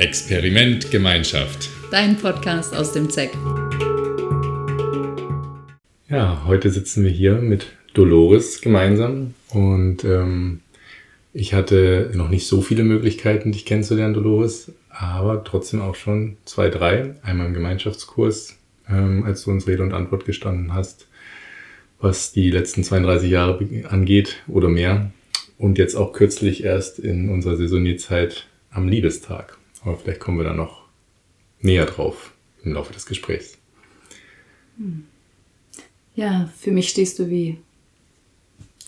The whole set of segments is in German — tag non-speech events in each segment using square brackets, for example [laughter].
Experiment Gemeinschaft. Dein Podcast aus dem ZEC. Ja, heute sitzen wir hier mit Dolores gemeinsam und ähm, ich hatte noch nicht so viele Möglichkeiten, dich kennenzulernen, Dolores, aber trotzdem auch schon zwei, drei. Einmal im Gemeinschaftskurs, ähm, als du uns Rede und Antwort gestanden hast, was die letzten 32 Jahre angeht oder mehr. Und jetzt auch kürzlich erst in unserer Saisonierzeit am Liebestag. Aber vielleicht kommen wir da noch näher drauf im Laufe des Gesprächs. Ja, für mich stehst du wie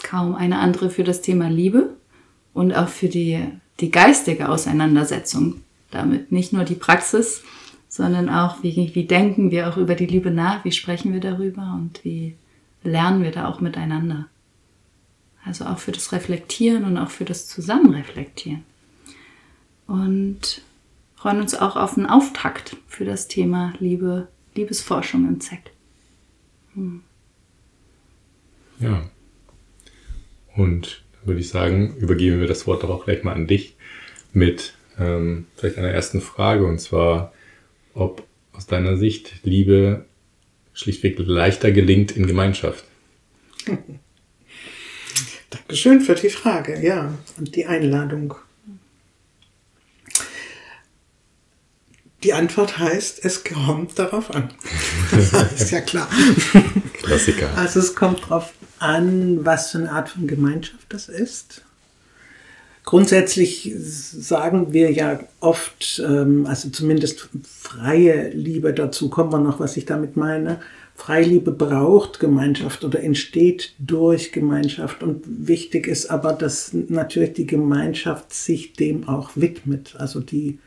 kaum eine andere für das Thema Liebe und auch für die, die geistige Auseinandersetzung damit. Nicht nur die Praxis, sondern auch, wie, wie denken wir auch über die Liebe nach, wie sprechen wir darüber und wie lernen wir da auch miteinander. Also auch für das Reflektieren und auch für das Zusammenreflektieren. Und freuen uns auch auf einen Auftakt für das Thema Liebe, Liebesforschung im ZEC. Hm. Ja. Und dann würde ich sagen, übergeben wir das Wort doch auch gleich mal an dich mit ähm, vielleicht einer ersten Frage und zwar, ob aus deiner Sicht Liebe schlichtweg leichter gelingt in Gemeinschaft. [laughs] Dankeschön für die Frage, ja, und die Einladung. Die Antwort heißt, es kommt darauf an. das [laughs] [laughs] ist ja klar. Klassiker. Also es kommt darauf an, was für eine Art von Gemeinschaft das ist. Grundsätzlich sagen wir ja oft, ähm, also zumindest freie Liebe, dazu kommen wir noch, was ich damit meine. Freiliebe braucht Gemeinschaft oder entsteht durch Gemeinschaft. Und wichtig ist aber, dass natürlich die Gemeinschaft sich dem auch widmet. Also die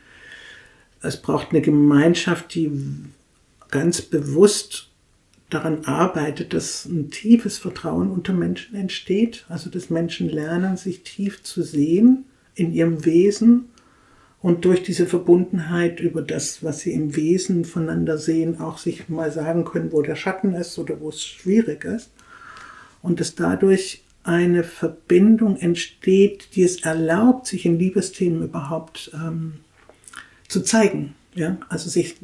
es braucht eine Gemeinschaft, die ganz bewusst daran arbeitet, dass ein tiefes Vertrauen unter Menschen entsteht. Also dass Menschen lernen, sich tief zu sehen in ihrem Wesen und durch diese Verbundenheit über das, was sie im Wesen voneinander sehen, auch sich mal sagen können, wo der Schatten ist oder wo es schwierig ist. Und dass dadurch eine Verbindung entsteht, die es erlaubt, sich in Liebesthemen überhaupt ähm, zu zeigen. Ja? Also sich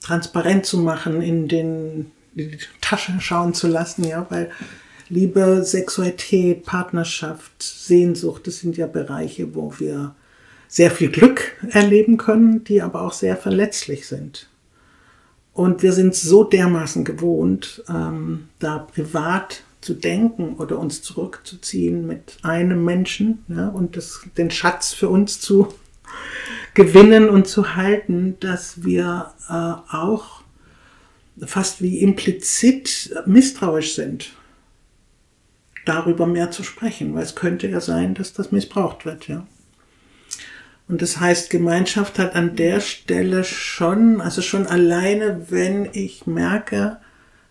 transparent zu machen, in, den, in die Tasche schauen zu lassen, ja, weil Liebe, Sexualität, Partnerschaft, Sehnsucht, das sind ja Bereiche, wo wir sehr viel Glück erleben können, die aber auch sehr verletzlich sind. Und wir sind so dermaßen gewohnt, ähm, da privat zu denken oder uns zurückzuziehen mit einem Menschen ja, und das, den Schatz für uns zu gewinnen und zu halten, dass wir äh, auch fast wie implizit misstrauisch sind, darüber mehr zu sprechen, weil es könnte ja sein, dass das missbraucht wird, ja. Und das heißt, Gemeinschaft hat an der Stelle schon, also schon alleine, wenn ich merke,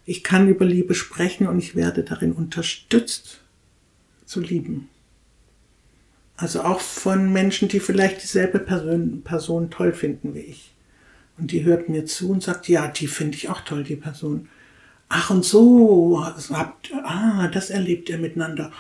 ich kann über Liebe sprechen und ich werde darin unterstützt zu lieben. Also auch von Menschen, die vielleicht dieselbe Person, Person toll finden wie ich. Und die hört mir zu und sagt, ja, die finde ich auch toll, die Person. Ach und so, habt, ah, das erlebt ihr miteinander.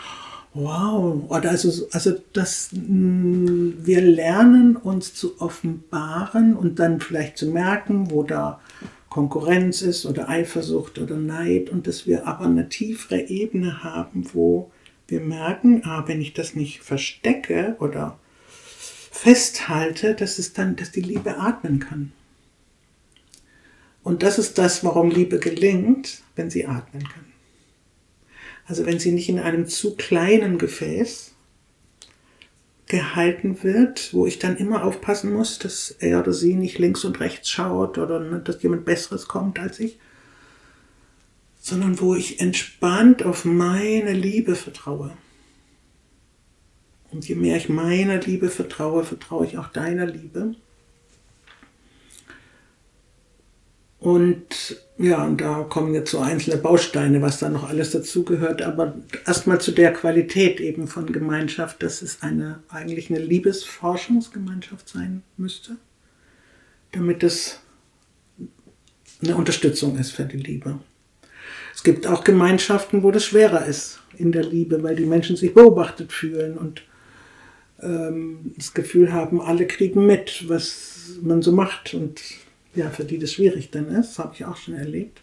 Wow. Oder also, also das, mm, wir lernen uns zu offenbaren und dann vielleicht zu merken, wo da Konkurrenz ist oder Eifersucht oder Neid und dass wir aber eine tiefere Ebene haben, wo wir merken, ah, wenn ich das nicht verstecke oder festhalte, dass es dann, dass die Liebe atmen kann. Und das ist das, warum Liebe gelingt, wenn sie atmen kann. Also wenn sie nicht in einem zu kleinen Gefäß gehalten wird, wo ich dann immer aufpassen muss, dass er oder sie nicht links und rechts schaut oder dass jemand Besseres kommt als ich, sondern wo ich entspannt auf meine Liebe vertraue. Und je mehr ich meiner Liebe vertraue, vertraue ich auch deiner Liebe. Und ja, und da kommen jetzt so einzelne Bausteine, was da noch alles dazugehört. Aber erstmal zu der Qualität eben von Gemeinschaft, dass es eine, eigentlich eine Liebesforschungsgemeinschaft sein müsste, damit es eine Unterstützung ist für die Liebe. Es gibt auch Gemeinschaften, wo das schwerer ist in der Liebe, weil die Menschen sich beobachtet fühlen und ähm, das Gefühl haben, alle kriegen mit, was man so macht und ja, für die das schwierig dann ist. Habe ich auch schon erlebt.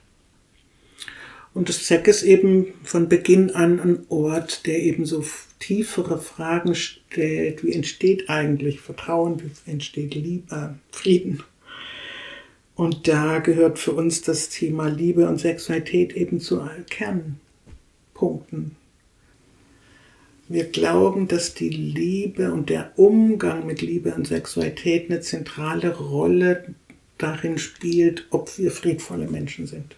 Und das ZEC ist eben von Beginn an ein Ort, der eben so tiefere Fragen stellt. Wie entsteht eigentlich Vertrauen? Wie entsteht Liebe, Frieden? Und da gehört für uns das Thema Liebe und Sexualität eben zu Kernpunkten. Wir glauben, dass die Liebe und der Umgang mit Liebe und Sexualität eine zentrale Rolle darin spielt, ob wir friedvolle Menschen sind.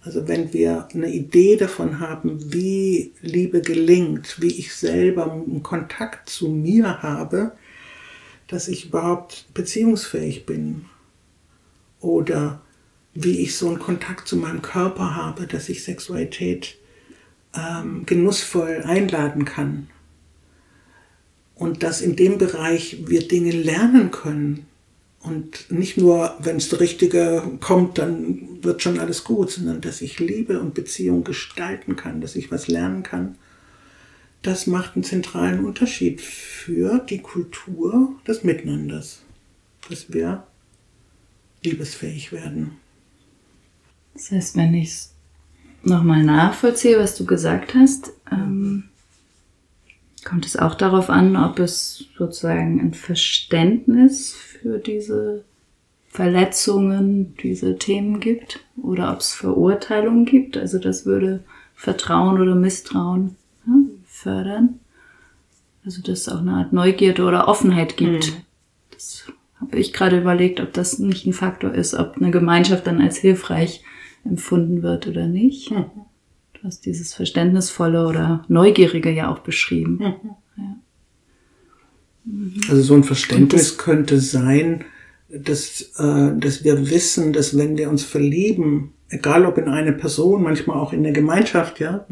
Also wenn wir eine Idee davon haben, wie Liebe gelingt, wie ich selber einen Kontakt zu mir habe, dass ich überhaupt beziehungsfähig bin oder wie ich so einen Kontakt zu meinem Körper habe, dass ich Sexualität ähm, genussvoll einladen kann. Und dass in dem Bereich wir Dinge lernen können, und nicht nur, wenn es der Richtige kommt, dann wird schon alles gut, sondern dass ich Liebe und Beziehung gestalten kann, dass ich was lernen kann. Das macht einen zentralen Unterschied für die Kultur des Miteinanders, dass wir liebesfähig werden. Das heißt, wenn ich es nochmal nachvollziehe, was du gesagt hast, ähm, kommt es auch darauf an, ob es sozusagen ein Verständnis für diese Verletzungen, diese Themen gibt oder ob es Verurteilungen gibt. Also das würde Vertrauen oder Misstrauen ja, fördern. Also dass es auch eine Art Neugierde oder Offenheit gibt. Mhm. Das ich gerade überlegt, ob das nicht ein Faktor ist, ob eine Gemeinschaft dann als hilfreich empfunden wird oder nicht. Mhm. Du hast dieses Verständnisvolle oder Neugierige ja auch beschrieben. Mhm. Ja. Also so ein Verständnis könnte sein, dass, äh, dass wir wissen, dass wenn wir uns verlieben, egal ob in eine Person, manchmal auch in der Gemeinschaft, ja,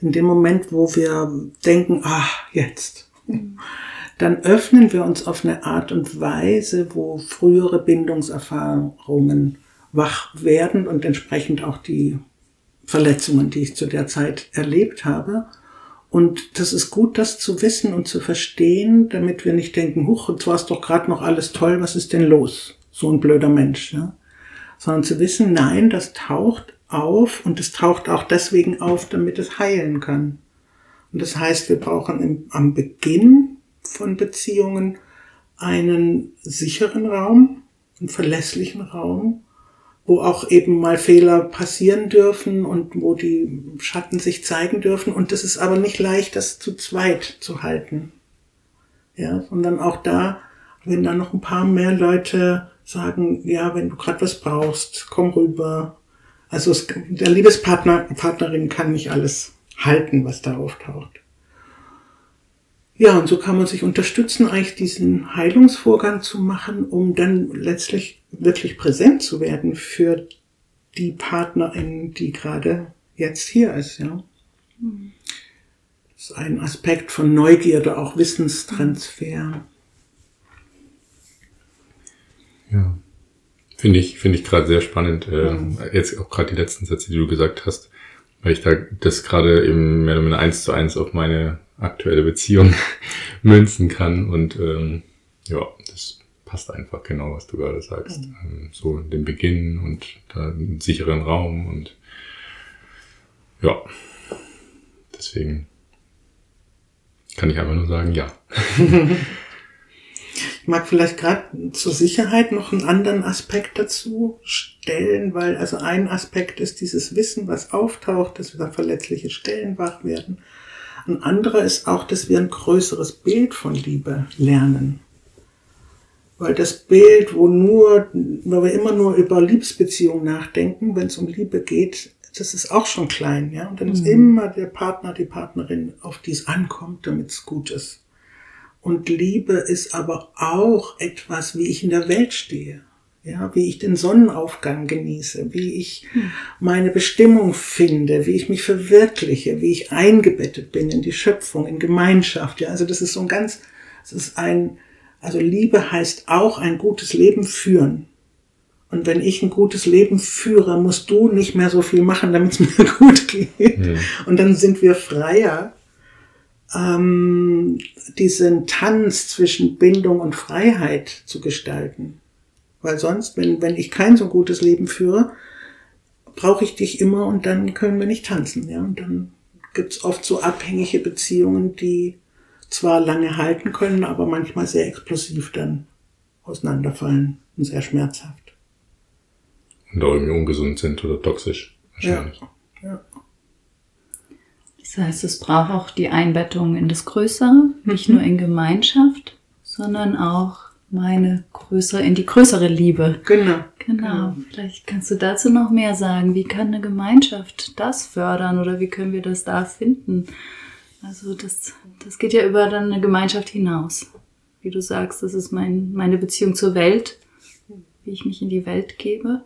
in dem Moment, wo wir denken, ach, jetzt, dann öffnen wir uns auf eine Art und Weise, wo frühere Bindungserfahrungen wach werden und entsprechend auch die Verletzungen, die ich zu der Zeit erlebt habe. Und das ist gut, das zu wissen und zu verstehen, damit wir nicht denken, huch, jetzt war es doch gerade noch alles toll, was ist denn los? So ein blöder Mensch. Ja? Sondern zu wissen, nein, das taucht auf und es taucht auch deswegen auf, damit es heilen kann. Und das heißt, wir brauchen im, am Beginn von Beziehungen einen sicheren Raum, einen verlässlichen Raum, wo auch eben mal Fehler passieren dürfen und wo die Schatten sich zeigen dürfen. Und das ist aber nicht leicht, das zu zweit zu halten. Ja, sondern auch da, wenn da noch ein paar mehr Leute sagen, ja, wenn du gerade was brauchst, komm rüber. Also es, der Liebespartner, Partnerin kann nicht alles halten, was da auftaucht. Ja, und so kann man sich unterstützen, eigentlich diesen Heilungsvorgang zu machen, um dann letztlich wirklich präsent zu werden für die Partnerin, die gerade jetzt hier ist, ja. Das ist ein Aspekt von Neugierde, auch Wissenstransfer. Ja. Finde ich, finde ich gerade sehr spannend. Äh, jetzt auch gerade die letzten Sätze, die du gesagt hast, weil ich da das gerade eben mehr oder weniger eins zu eins auf meine aktuelle Beziehung [laughs] münzen kann. Und ähm, ja, das passt einfach genau, was du gerade sagst. Mhm. Ähm, so den Beginn und da einen sicheren Raum und ja, deswegen kann ich einfach nur sagen, ja. [laughs] Ich mag vielleicht gerade zur Sicherheit noch einen anderen Aspekt dazu stellen, weil also ein Aspekt ist dieses Wissen, was auftaucht, dass wir da verletzliche Stellen wach werden. Ein anderer ist auch, dass wir ein größeres Bild von Liebe lernen. Weil das Bild, wo nur, wo wir immer nur über Liebesbeziehungen nachdenken, wenn es um Liebe geht, das ist auch schon klein, ja. Und dann ist mhm. immer der Partner, die Partnerin, auf die es ankommt, damit es gut ist. Und Liebe ist aber auch etwas, wie ich in der Welt stehe ja, wie ich den Sonnenaufgang genieße, wie ich meine Bestimmung finde, wie ich mich verwirkliche, wie ich eingebettet bin in die Schöpfung, in Gemeinschaft. Ja, also das ist so ein ganz, es ist ein, also Liebe heißt auch ein gutes Leben führen. Und wenn ich ein gutes Leben führe, musst du nicht mehr so viel machen, damit es mir [laughs] gut geht. Ja. Und dann sind wir freier, ähm, diesen Tanz zwischen Bindung und Freiheit zu gestalten. Weil sonst, wenn, wenn ich kein so gutes Leben führe, brauche ich dich immer und dann können wir nicht tanzen. Ja? Und dann gibt's oft so abhängige Beziehungen, die zwar lange halten können, aber manchmal sehr explosiv dann auseinanderfallen und sehr schmerzhaft. Und auch irgendwie ungesund sind oder toxisch wahrscheinlich. Ja. ja. Das heißt, es braucht auch die Einbettung in das Größere, nicht Mhm. nur in Gemeinschaft, sondern auch meine größere, in die größere Liebe. Genau. Genau. Vielleicht kannst du dazu noch mehr sagen. Wie kann eine Gemeinschaft das fördern oder wie können wir das da finden? Also das, das geht ja über dann eine Gemeinschaft hinaus. Wie du sagst, das ist mein, meine Beziehung zur Welt, wie ich mich in die Welt gebe.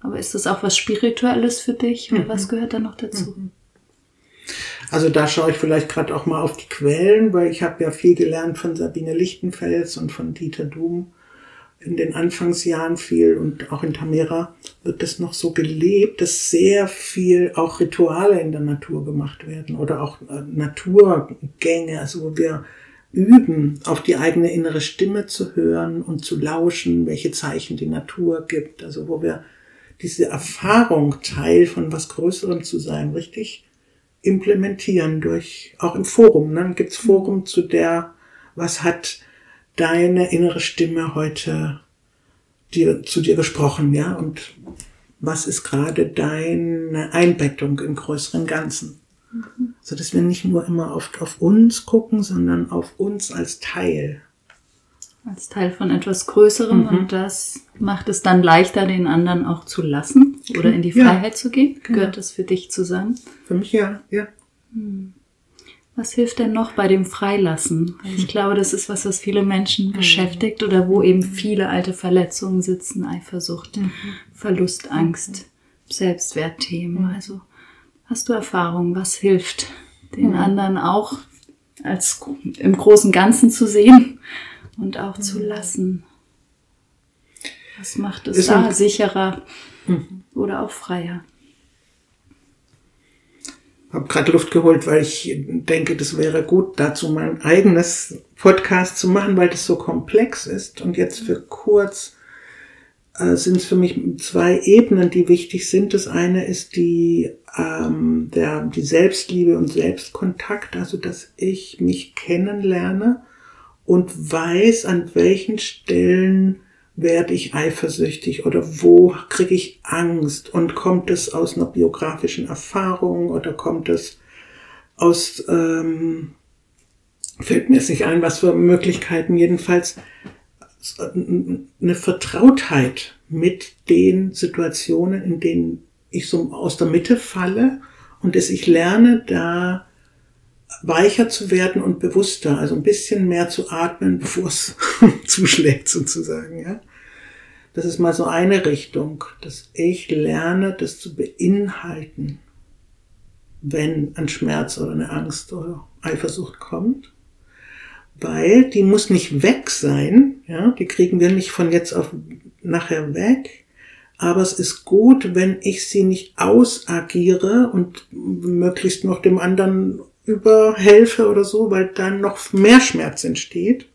Aber ist das auch was Spirituelles für dich oder was gehört da noch dazu? Also da schaue ich vielleicht gerade auch mal auf die Quellen, weil ich habe ja viel gelernt von Sabine Lichtenfels und von Dieter Doom in den Anfangsjahren viel und auch in Tamera wird das noch so gelebt, dass sehr viel auch Rituale in der Natur gemacht werden oder auch äh, Naturgänge, also wo wir üben, auf die eigene innere Stimme zu hören und zu lauschen, welche Zeichen die Natur gibt, also wo wir diese Erfahrung, Teil von was Größerem zu sein, richtig implementieren durch, auch im Forum. Ne? Dann gibt's Forum zu der, was hat deine innere Stimme heute dir, zu dir gesprochen, ja? Und was ist gerade deine Einbettung im größeren Ganzen? So dass wir nicht nur immer oft auf uns gucken, sondern auf uns als Teil. Als Teil von etwas Größerem und das macht es dann leichter, den anderen auch zu lassen oder in die Ja. Freiheit zu gehen. Genau. Gehört das für dich zusammen? Für mich ja, ja. Was hilft denn noch bei dem Freilassen? Weil Ich glaube, das ist was, was viele Menschen beschäftigt oder wo eben viele alte Verletzungen sitzen, Eifersucht, Verlust, Angst, Selbstwertthemen. Also hast du Erfahrung, was hilft, den anderen auch als im großen Ganzen zu sehen und auch zu lassen? Was macht es Ist da sicherer oder auch freier? habe gerade Luft geholt, weil ich denke, das wäre gut, dazu mein eigenes Podcast zu machen, weil das so komplex ist. Und jetzt für kurz äh, sind es für mich zwei Ebenen, die wichtig sind. Das eine ist die, ähm, der, die Selbstliebe und Selbstkontakt, also dass ich mich kennenlerne und weiß, an welchen Stellen werde ich eifersüchtig oder wo kriege ich Angst und kommt es aus einer biografischen Erfahrung oder kommt es aus, ähm, fällt mir jetzt nicht ein, was für Möglichkeiten jedenfalls eine Vertrautheit mit den Situationen, in denen ich so aus der Mitte falle und dass ich lerne, da weicher zu werden und bewusster, also ein bisschen mehr zu atmen, [laughs] bevor es [laughs] zuschlägt sozusagen, ja. Das ist mal so eine Richtung, dass ich lerne, das zu beinhalten, wenn ein Schmerz oder eine Angst oder Eifersucht kommt. Weil die muss nicht weg sein, ja, die kriegen wir nicht von jetzt auf nachher weg, aber es ist gut, wenn ich sie nicht ausagiere und möglichst noch dem anderen überhelfe oder so, weil dann noch mehr Schmerz entsteht,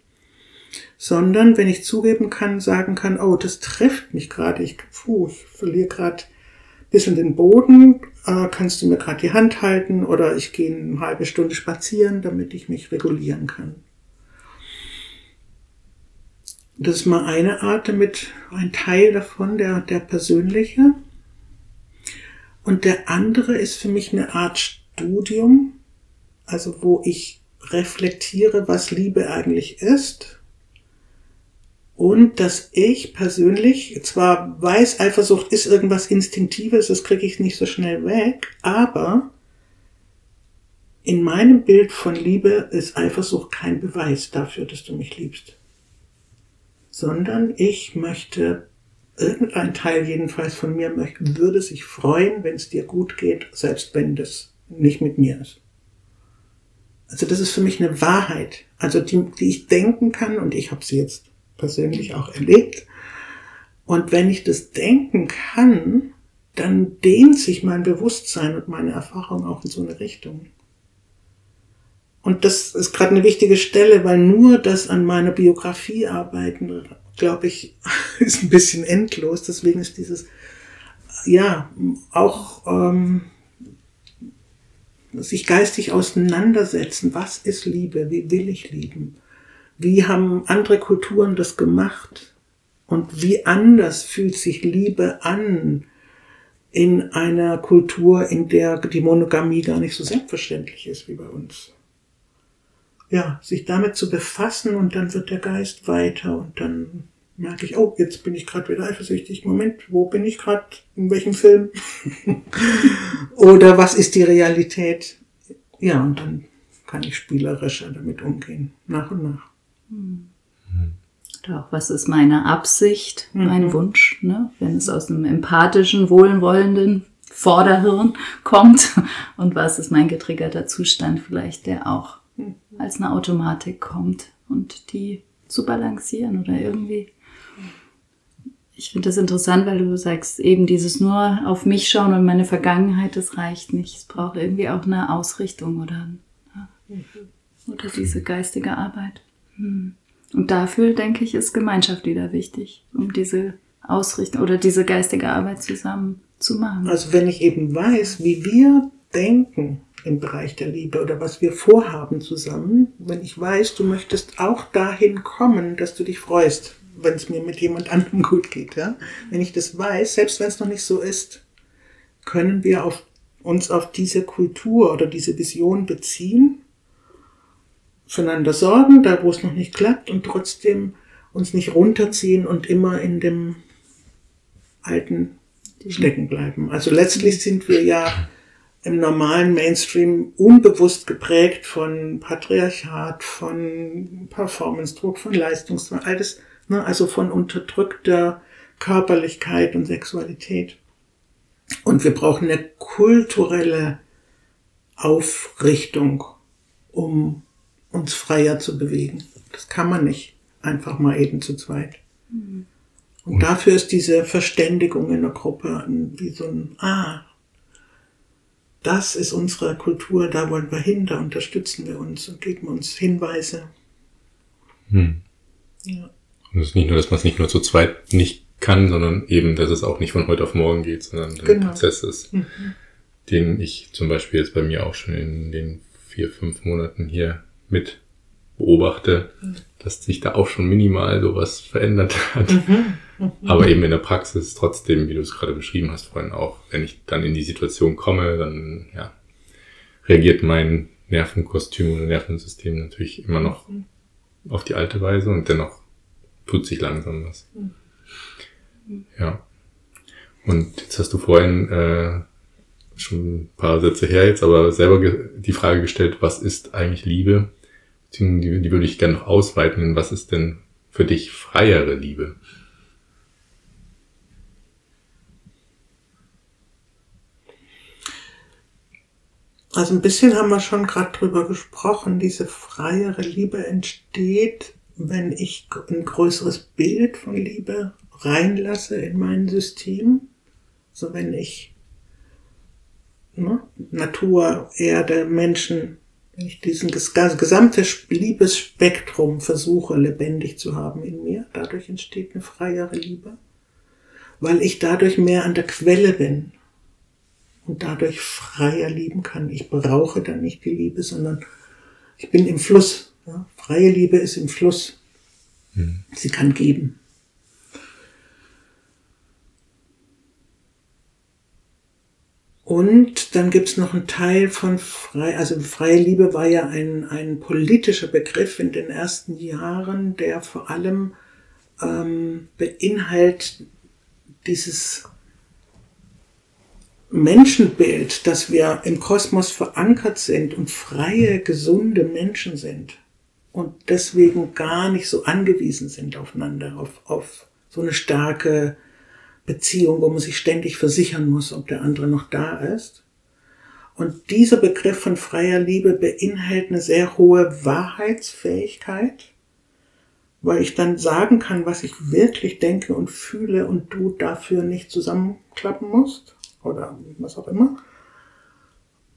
sondern wenn ich zugeben kann, sagen kann, oh, das trifft mich gerade, ich, puh, ich verliere gerade ein bisschen den Boden, äh, kannst du mir gerade die Hand halten oder ich gehe eine halbe Stunde spazieren, damit ich mich regulieren kann. Das ist mal eine Art, damit ein Teil davon, der, der persönliche. Und der andere ist für mich eine Art Studium, also wo ich reflektiere, was Liebe eigentlich ist. Und dass ich persönlich zwar weiß, Eifersucht ist irgendwas Instinktives, das kriege ich nicht so schnell weg, aber in meinem Bild von Liebe ist Eifersucht kein Beweis dafür, dass du mich liebst. Sondern ich möchte, irgendein Teil jedenfalls von mir möchte, würde sich freuen, wenn es dir gut geht, selbst wenn das nicht mit mir ist. Also das ist für mich eine Wahrheit, also die, die ich denken kann und ich habe sie jetzt persönlich auch erlebt. Und wenn ich das denken kann, dann dehnt sich mein Bewusstsein und meine Erfahrung auch in so eine Richtung. und das ist gerade eine wichtige Stelle, weil nur das an meiner Biografie arbeiten, glaube ich, [laughs] ist ein bisschen endlos. Deswegen ist dieses, ja, auch ähm, sich geistig auseinandersetzen. Was ist Liebe? Wie will ich lieben? Wie haben andere Kulturen das gemacht? Und wie anders fühlt sich Liebe an in einer Kultur, in der die Monogamie gar nicht so selbstverständlich ist wie bei uns? Ja, sich damit zu befassen und dann wird der Geist weiter und dann merke ich, oh, jetzt bin ich gerade wieder eifersüchtig. Moment, wo bin ich gerade? In welchem Film? [laughs] Oder was ist die Realität? Ja, und dann kann ich spielerischer damit umgehen, nach und nach. Mhm. Doch, was ist meine Absicht, mhm. mein Wunsch, ne? wenn es aus einem empathischen, wohlwollenden Vorderhirn kommt [laughs] und was ist mein getriggerter Zustand vielleicht, der auch mhm. als eine Automatik kommt und die zu balancieren oder irgendwie ich finde das interessant, weil du sagst, eben dieses nur auf mich schauen und meine Vergangenheit, das reicht nicht. Es braucht irgendwie auch eine Ausrichtung oder, oder diese geistige Arbeit. Hm. Und dafür, denke ich, ist Gemeinschaft wieder wichtig, um diese Ausrichtung oder diese geistige Arbeit zusammen zu machen. Also wenn ich eben weiß, wie wir denken im Bereich der Liebe oder was wir vorhaben zusammen, wenn ich weiß, du möchtest auch dahin kommen, dass du dich freust, wenn es mir mit jemand [laughs] anderem gut geht. Ja? Wenn ich das weiß, selbst wenn es noch nicht so ist, können wir auf, uns auf diese Kultur oder diese Vision beziehen, füreinander sorgen, da wo es noch nicht klappt und trotzdem uns nicht runterziehen und immer in dem Alten stecken bleiben. Also letztlich sind wir ja im normalen Mainstream unbewusst geprägt von Patriarchat, von Performance-Druck, von Leistungsdruck, alles Ne? Also von unterdrückter Körperlichkeit und Sexualität. Und wir brauchen eine kulturelle Aufrichtung, um uns freier zu bewegen. Das kann man nicht einfach mal eben zu zweit. Mhm. Und dafür ist diese Verständigung in der Gruppe wie so ein, ah, das ist unsere Kultur, da wollen wir hin, da unterstützen wir uns und geben uns Hinweise. Hm. Ja. Und es ist nicht nur, dass man es nicht nur zu zweit nicht kann, sondern eben, dass es auch nicht von heute auf morgen geht, sondern ein genau. Prozess ist, mhm. den ich zum Beispiel jetzt bei mir auch schon in den vier, fünf Monaten hier mit beobachte, mhm. dass sich da auch schon minimal sowas verändert hat. Mhm. mhm. Aber eben in der Praxis trotzdem, wie du es gerade beschrieben hast, vorhin auch, wenn ich dann in die Situation komme, dann ja, reagiert mein Nervenkostüm oder Nervensystem natürlich immer noch mhm. auf die alte Weise und dennoch tut sich langsam was. Mhm. Ja. Und jetzt hast du vorhin äh, schon ein paar Sätze her jetzt, aber selber die Frage gestellt, was ist eigentlich Liebe? Die, die würde ich gerne noch ausweiten. Was ist denn für dich freiere Liebe? Also ein bisschen haben wir schon gerade drüber gesprochen. Diese freiere Liebe entsteht wenn ich ein größeres Bild von Liebe reinlasse in mein System, so wenn ich ne, Natur, Erde, Menschen, wenn ich diesen gesamte Liebesspektrum versuche lebendig zu haben in mir, dadurch entsteht eine freiere Liebe, weil ich dadurch mehr an der Quelle bin und dadurch freier lieben kann. Ich brauche dann nicht die Liebe, sondern ich bin im Fluss ja, freie Liebe ist im Fluss. Hm. Sie kann geben. Und dann gibt es noch einen Teil von frei, also freie Liebe war ja ein, ein politischer Begriff in den ersten Jahren, der vor allem ähm, beinhaltet dieses Menschenbild, dass wir im Kosmos verankert sind und freie, gesunde Menschen sind und deswegen gar nicht so angewiesen sind aufeinander, auf, auf so eine starke Beziehung, wo man sich ständig versichern muss, ob der andere noch da ist. Und dieser Begriff von freier Liebe beinhaltet eine sehr hohe Wahrheitsfähigkeit, weil ich dann sagen kann, was ich wirklich denke und fühle und du dafür nicht zusammenklappen musst oder was auch immer.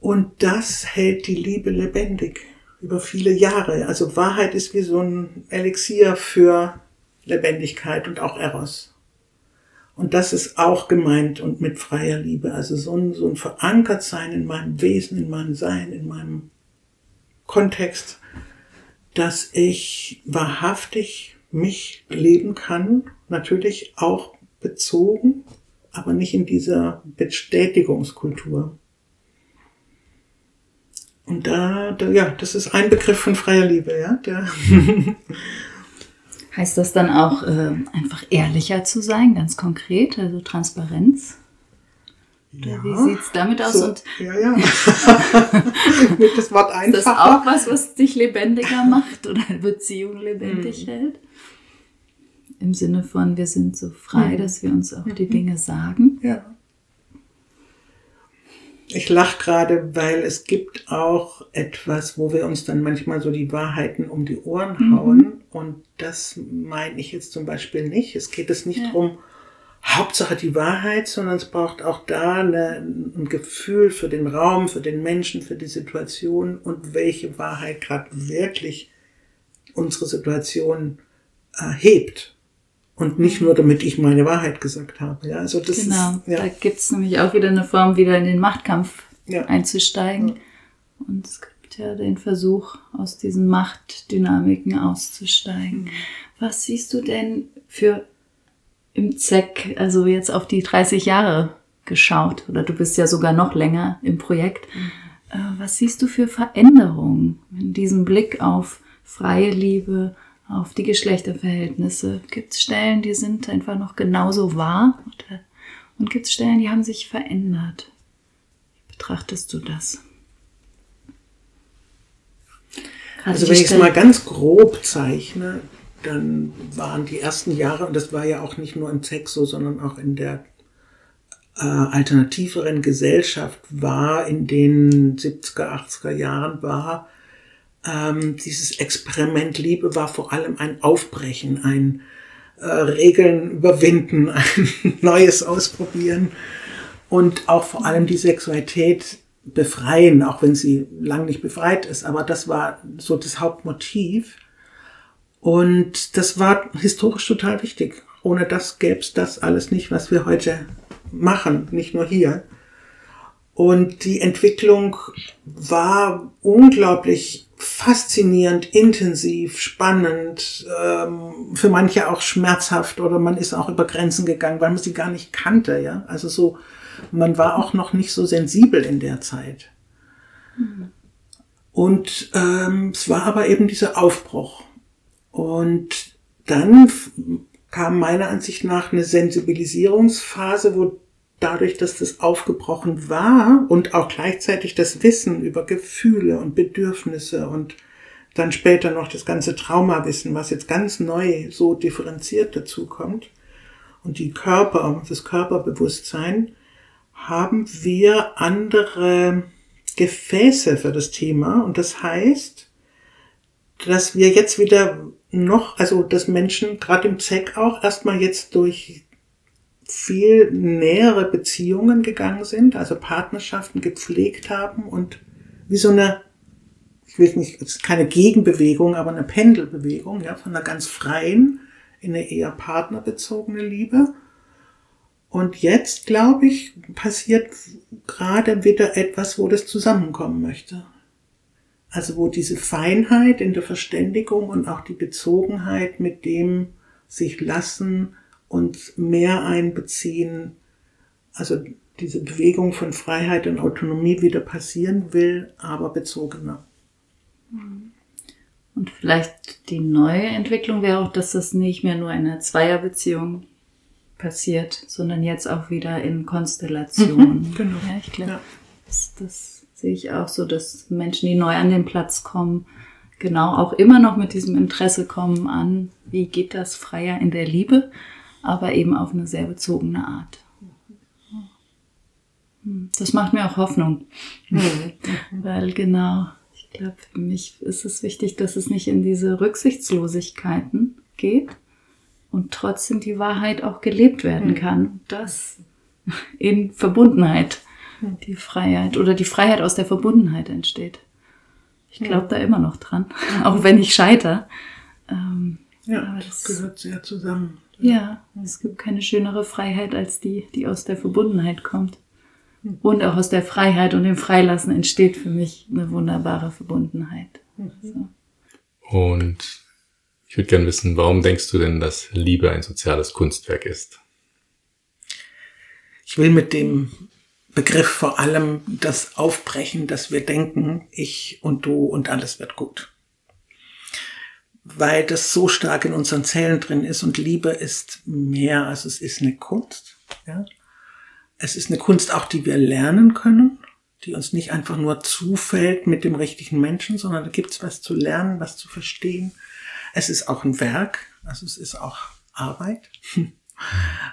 Und das hält die Liebe lebendig über viele Jahre. Also Wahrheit ist wie so ein Elixier für Lebendigkeit und auch Eros. Und das ist auch gemeint und mit freier Liebe. Also so ein, so ein Verankertsein in meinem Wesen, in meinem Sein, in meinem Kontext, dass ich wahrhaftig mich leben kann, natürlich auch bezogen, aber nicht in dieser Bestätigungskultur. Und da, da, ja, das ist ein Begriff von freier Liebe, ja. Der [laughs] heißt das dann auch äh, einfach ehrlicher zu sein, ganz konkret, also Transparenz? Ja, wie sieht es damit aus? So, und ja, ja. [laughs] Mit das Wort einfacher. Ist das auch was, was dich lebendiger macht oder Beziehung lebendig mhm. hält? Im Sinne von, wir sind so frei, mhm. dass wir uns auch mhm. die Dinge sagen. Ja. Ich lache gerade, weil es gibt auch etwas, wo wir uns dann manchmal so die Wahrheiten um die Ohren mhm. hauen. Und das meine ich jetzt zum Beispiel nicht. Es geht es nicht ja. darum, Hauptsache die Wahrheit, sondern es braucht auch da eine, ein Gefühl für den Raum, für den Menschen, für die Situation und welche Wahrheit gerade wirklich unsere Situation erhebt. Und nicht nur, damit ich meine Wahrheit gesagt habe. Ja, also das genau, ist, ja. da gibt's nämlich auch wieder eine Form, wieder in den Machtkampf ja. einzusteigen. Ja. Und es gibt ja den Versuch, aus diesen Machtdynamiken auszusteigen. Mhm. Was siehst du denn für im ZEC, also jetzt auf die 30 Jahre geschaut, oder du bist ja sogar noch länger im Projekt. Mhm. Äh, was siehst du für Veränderungen in diesem Blick auf freie Liebe, auf die Geschlechterverhältnisse? Gibt es Stellen, die sind einfach noch genauso wahr? Und gibt es Stellen, die haben sich verändert? Wie betrachtest du das? Also wenn ich es mal ganz grob zeichne, dann waren die ersten Jahre, und das war ja auch nicht nur im ZEC so, sondern auch in der äh, alternativeren Gesellschaft war, in den 70er, 80er Jahren war, ähm, dieses Experiment Liebe war vor allem ein Aufbrechen, ein äh, Regeln überwinden, [laughs] ein Neues ausprobieren und auch vor allem die Sexualität befreien, auch wenn sie lang nicht befreit ist. Aber das war so das Hauptmotiv. Und das war historisch total wichtig. Ohne das gäbe es das alles nicht, was wir heute machen, nicht nur hier. Und die Entwicklung war unglaublich faszinierend, intensiv, spannend, ähm, für manche auch schmerzhaft oder man ist auch über Grenzen gegangen, weil man sie gar nicht kannte, ja. Also so, man war auch noch nicht so sensibel in der Zeit. Mhm. Und ähm, es war aber eben dieser Aufbruch. Und dann kam meiner Ansicht nach eine Sensibilisierungsphase, wo dadurch, dass das aufgebrochen war und auch gleichzeitig das Wissen über Gefühle und Bedürfnisse und dann später noch das ganze Traumawissen, was jetzt ganz neu so differenziert dazu kommt und die Körper, das Körperbewusstsein, haben wir andere Gefäße für das Thema. Und das heißt, dass wir jetzt wieder noch, also dass Menschen gerade im ZEC auch erstmal jetzt durch viel nähere Beziehungen gegangen sind, also Partnerschaften gepflegt haben und wie so eine, ich will nicht, es ist keine Gegenbewegung, aber eine Pendelbewegung, ja, von einer ganz freien in eine eher partnerbezogene Liebe. Und jetzt, glaube ich, passiert gerade wieder etwas, wo das zusammenkommen möchte. Also wo diese Feinheit in der Verständigung und auch die Bezogenheit mit dem sich lassen und mehr einbeziehen, also diese Bewegung von Freiheit und Autonomie wieder passieren will, aber bezogener. Und vielleicht die neue Entwicklung wäre auch, dass das nicht mehr nur in einer Zweierbeziehung passiert, sondern jetzt auch wieder in Konstellationen. Mhm, [laughs] genau. Ja, ich glaube, ja. das, das sehe ich auch so, dass Menschen, die neu an den Platz kommen, genau auch immer noch mit diesem Interesse kommen an, wie geht das freier in der Liebe, aber eben auf eine sehr bezogene Art. Das macht mir auch Hoffnung, mhm. [laughs] weil genau, ich glaube, für mich ist es wichtig, dass es nicht in diese Rücksichtslosigkeiten geht und trotzdem die Wahrheit auch gelebt werden mhm. kann. Das in Verbundenheit, die Freiheit oder die Freiheit aus der Verbundenheit entsteht. Ich glaube da immer noch dran, [laughs] auch wenn ich scheiter. Ähm, ja, das, das, gehört sehr zusammen. Ja, es gibt keine schönere Freiheit als die, die aus der Verbundenheit kommt. Und auch aus der Freiheit und dem Freilassen entsteht für mich eine wunderbare Verbundenheit. Mhm. So. Und ich würde gerne wissen, warum denkst du denn, dass Liebe ein soziales Kunstwerk ist? Ich will mit dem Begriff vor allem das aufbrechen, dass wir denken, ich und du und alles wird gut. Weil das so stark in unseren Zellen drin ist und Liebe ist mehr, als es ist eine Kunst. Ja? Es ist eine Kunst auch, die wir lernen können, die uns nicht einfach nur zufällt mit dem richtigen Menschen, sondern da gibt es was zu lernen, was zu verstehen. Es ist auch ein Werk, also es ist auch Arbeit. [laughs]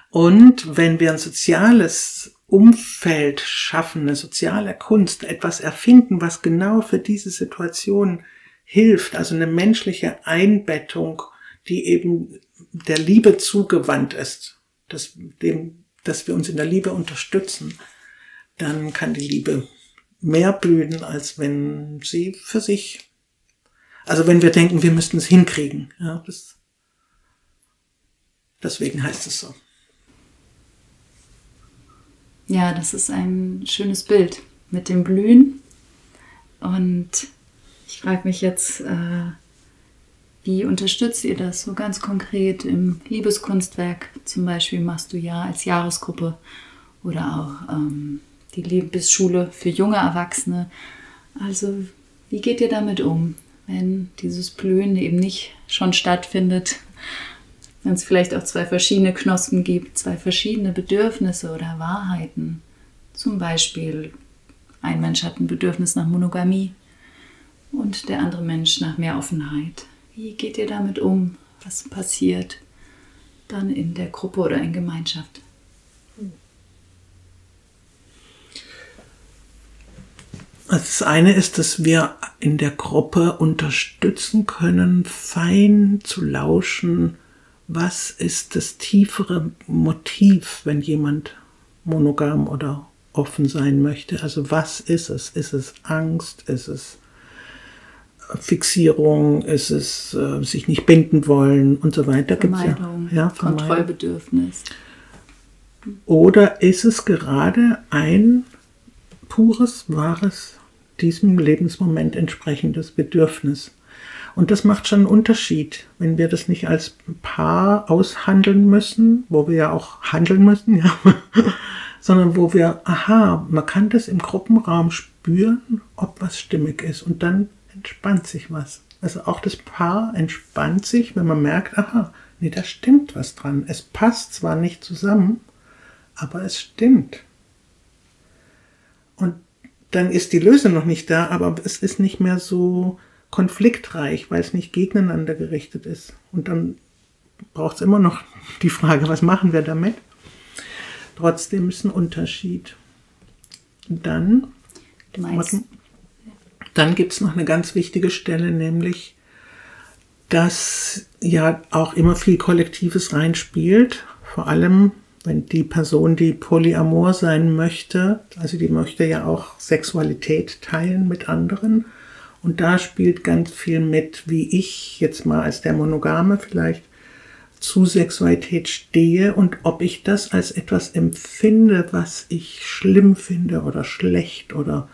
Und wenn wir ein soziales Umfeld schaffen, eine soziale Kunst, etwas erfinden, was genau für diese Situation hilft, also eine menschliche Einbettung, die eben der Liebe zugewandt ist, dass, dem, dass wir uns in der Liebe unterstützen, dann kann die Liebe mehr blühen, als wenn sie für sich, also wenn wir denken, wir müssten es hinkriegen. Ja, das, deswegen heißt es so. Ja, das ist ein schönes Bild mit dem Blühen. Und ich frage mich jetzt, äh, wie unterstützt ihr das so ganz konkret im Liebeskunstwerk? Zum Beispiel machst du ja als Jahresgruppe oder auch ähm, die Liebesschule für junge Erwachsene. Also wie geht ihr damit um, wenn dieses Blühen eben nicht schon stattfindet wenn es vielleicht auch zwei verschiedene Knospen gibt, zwei verschiedene Bedürfnisse oder Wahrheiten. Zum Beispiel, ein Mensch hat ein Bedürfnis nach Monogamie und der andere Mensch nach mehr Offenheit. Wie geht ihr damit um? Was passiert dann in der Gruppe oder in Gemeinschaft? Also das eine ist, dass wir in der Gruppe unterstützen können, fein zu lauschen, was ist das tiefere Motiv, wenn jemand monogam oder offen sein möchte? Also was ist es? Ist es Angst? Ist es Fixierung? Ist es äh, sich nicht binden wollen und so weiter? Vermeidung, ja, ja, Kontrollbedürfnis. Oder ist es gerade ein pures, wahres, diesem Lebensmoment entsprechendes Bedürfnis? Und das macht schon einen Unterschied, wenn wir das nicht als Paar aushandeln müssen, wo wir ja auch handeln müssen, ja, [laughs] sondern wo wir, aha, man kann das im Gruppenraum spüren, ob was stimmig ist. Und dann entspannt sich was. Also auch das Paar entspannt sich, wenn man merkt, aha, nee, da stimmt was dran. Es passt zwar nicht zusammen, aber es stimmt. Und dann ist die Lösung noch nicht da, aber es ist nicht mehr so konfliktreich, weil es nicht gegeneinander gerichtet ist. Und dann braucht es immer noch [laughs] die Frage, was machen wir damit? Trotzdem ist ein Unterschied. Dann, dann gibt es noch eine ganz wichtige Stelle, nämlich, dass ja auch immer viel Kollektives reinspielt, vor allem wenn die Person, die polyamor sein möchte, also die möchte ja auch Sexualität teilen mit anderen. Und da spielt ganz viel mit, wie ich jetzt mal als der Monogame vielleicht zu Sexualität stehe und ob ich das als etwas empfinde, was ich schlimm finde oder schlecht oder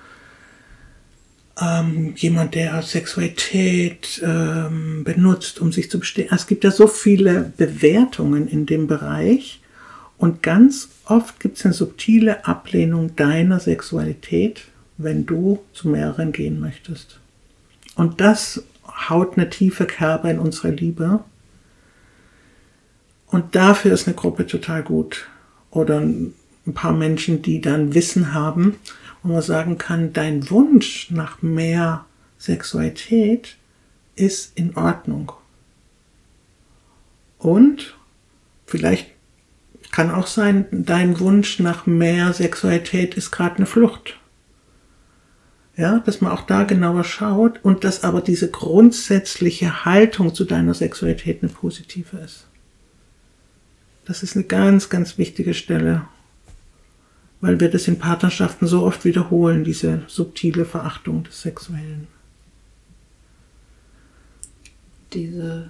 ähm, jemand, der Sexualität ähm, benutzt, um sich zu bestehen. Es gibt ja so viele Bewertungen in dem Bereich und ganz oft gibt es eine subtile Ablehnung deiner Sexualität, wenn du zu mehreren gehen möchtest. Und das haut eine tiefe Kerbe in unsere Liebe. Und dafür ist eine Gruppe total gut. Oder ein paar Menschen, die dann Wissen haben, wo man sagen kann, dein Wunsch nach mehr Sexualität ist in Ordnung. Und vielleicht kann auch sein, dein Wunsch nach mehr Sexualität ist gerade eine Flucht. Ja, dass man auch da genauer schaut und dass aber diese grundsätzliche Haltung zu deiner Sexualität eine positive ist. Das ist eine ganz, ganz wichtige Stelle, weil wir das in Partnerschaften so oft wiederholen, diese subtile Verachtung des Sexuellen. diese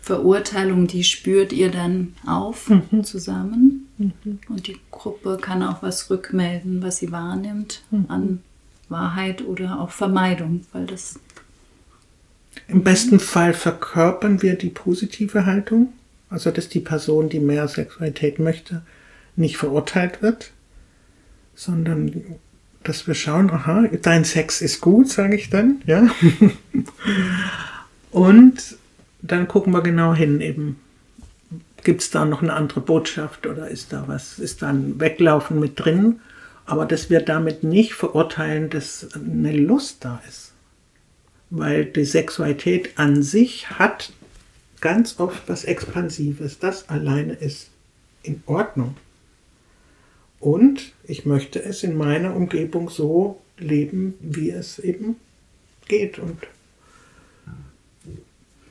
Verurteilung, die spürt ihr dann auf mhm. zusammen. Mhm. Und die Gruppe kann auch was rückmelden, was sie wahrnimmt mhm. an Wahrheit oder auch Vermeidung, weil das. Im besten Fall verkörpern wir die positive Haltung, also dass die Person, die mehr Sexualität möchte, nicht verurteilt wird, sondern dass wir schauen, aha, dein Sex ist gut, sage ich dann, ja. [laughs] Und dann gucken wir genau hin, eben, gibt es da noch eine andere Botschaft oder ist da was, ist da ein Weglaufen mit drin? Aber dass wir damit nicht verurteilen, dass eine Lust da ist. Weil die Sexualität an sich hat ganz oft was Expansives. Das alleine ist in Ordnung. Und ich möchte es in meiner Umgebung so leben, wie es eben geht. Und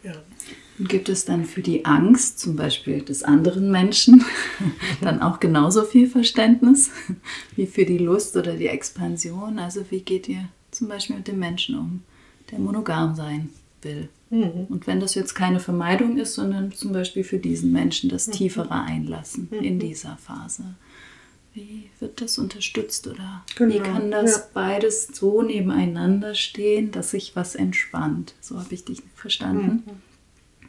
ja. Gibt es dann für die Angst, zum Beispiel des anderen Menschen, [laughs] dann auch genauso viel Verständnis wie für die Lust oder die Expansion? Also wie geht ihr zum Beispiel mit dem Menschen um, der monogam sein will? Mhm. Und wenn das jetzt keine Vermeidung ist, sondern zum Beispiel für diesen Menschen das mhm. tiefere Einlassen mhm. in dieser Phase. Wie wird das unterstützt oder genau. wie kann das ja. beides so nebeneinander stehen, dass sich was entspannt? So habe ich dich verstanden. Mhm.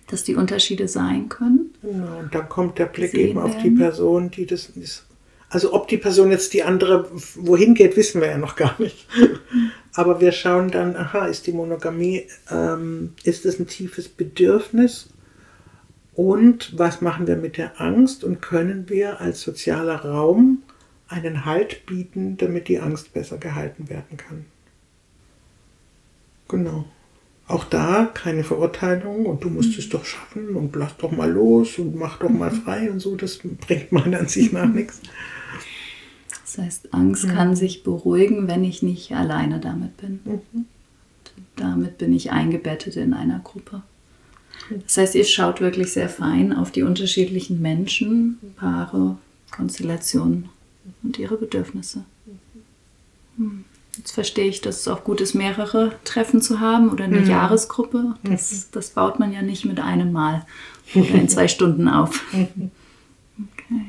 Dass die Unterschiede sein können. Genau, und dann kommt der Blick eben auf die Person, die das ist. Also ob die Person jetzt die andere wohin geht, wissen wir ja noch gar nicht. Aber wir schauen dann, aha, ist die Monogamie, ähm, ist es ein tiefes Bedürfnis? Und was machen wir mit der Angst? Und können wir als sozialer Raum einen Halt bieten, damit die Angst besser gehalten werden kann. Genau. Auch da keine Verurteilung und du musst mhm. es doch schaffen und lass doch mal los und mach doch mal mhm. frei und so, das bringt meiner Ansicht nach nichts. Das heißt, Angst mhm. kann sich beruhigen, wenn ich nicht alleine damit bin. Mhm. Damit bin ich eingebettet in einer Gruppe. Das heißt, ihr schaut wirklich sehr fein auf die unterschiedlichen Menschen, Paare, Konstellationen und ihre Bedürfnisse. Hm. Jetzt verstehe ich, dass es auch gut ist, mehrere Treffen zu haben oder eine mhm. Jahresgruppe. Das, mhm. das, baut man ja nicht mit einem Mal oder in zwei Stunden auf. [laughs] Okay.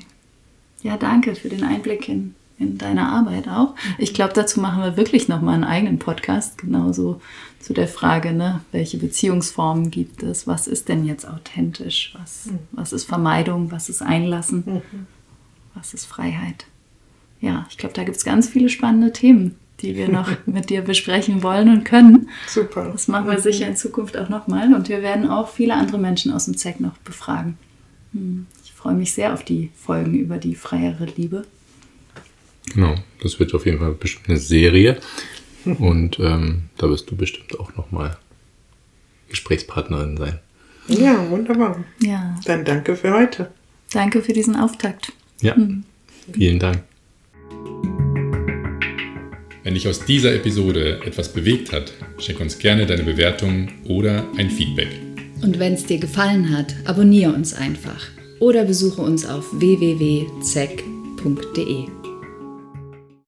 Ja, danke für den Einblick in, in deine Arbeit auch. Ich glaube, dazu machen wir wirklich nochmal einen eigenen Podcast, genauso zu der Frage, ne, welche Beziehungsformen gibt es, was ist denn jetzt authentisch, was, mhm. was ist Vermeidung, was ist Einlassen, was ist Freiheit ja, ich glaube, da gibt es ganz viele spannende Themen, die wir noch [laughs] mit dir besprechen wollen und können. Super. Das machen wir sicher in Zukunft auch nochmal und wir werden auch viele andere Menschen aus dem ZEC noch befragen. Hm, ich freue mich sehr auf die Folgen über die freiere Liebe. Genau, das wird auf jeden Fall bestimmt eine Serie [laughs] und ähm, da wirst du bestimmt auch nochmal Gesprächspartnerin sein. Ja, wunderbar. Ja. Dann danke für heute. Danke für diesen Auftakt. Ja, hm. vielen Dank. Wenn dich aus dieser Episode etwas bewegt hat, schick uns gerne deine Bewertung oder ein Feedback. Und wenn es dir gefallen hat, abonniere uns einfach oder besuche uns auf www.zeck.de.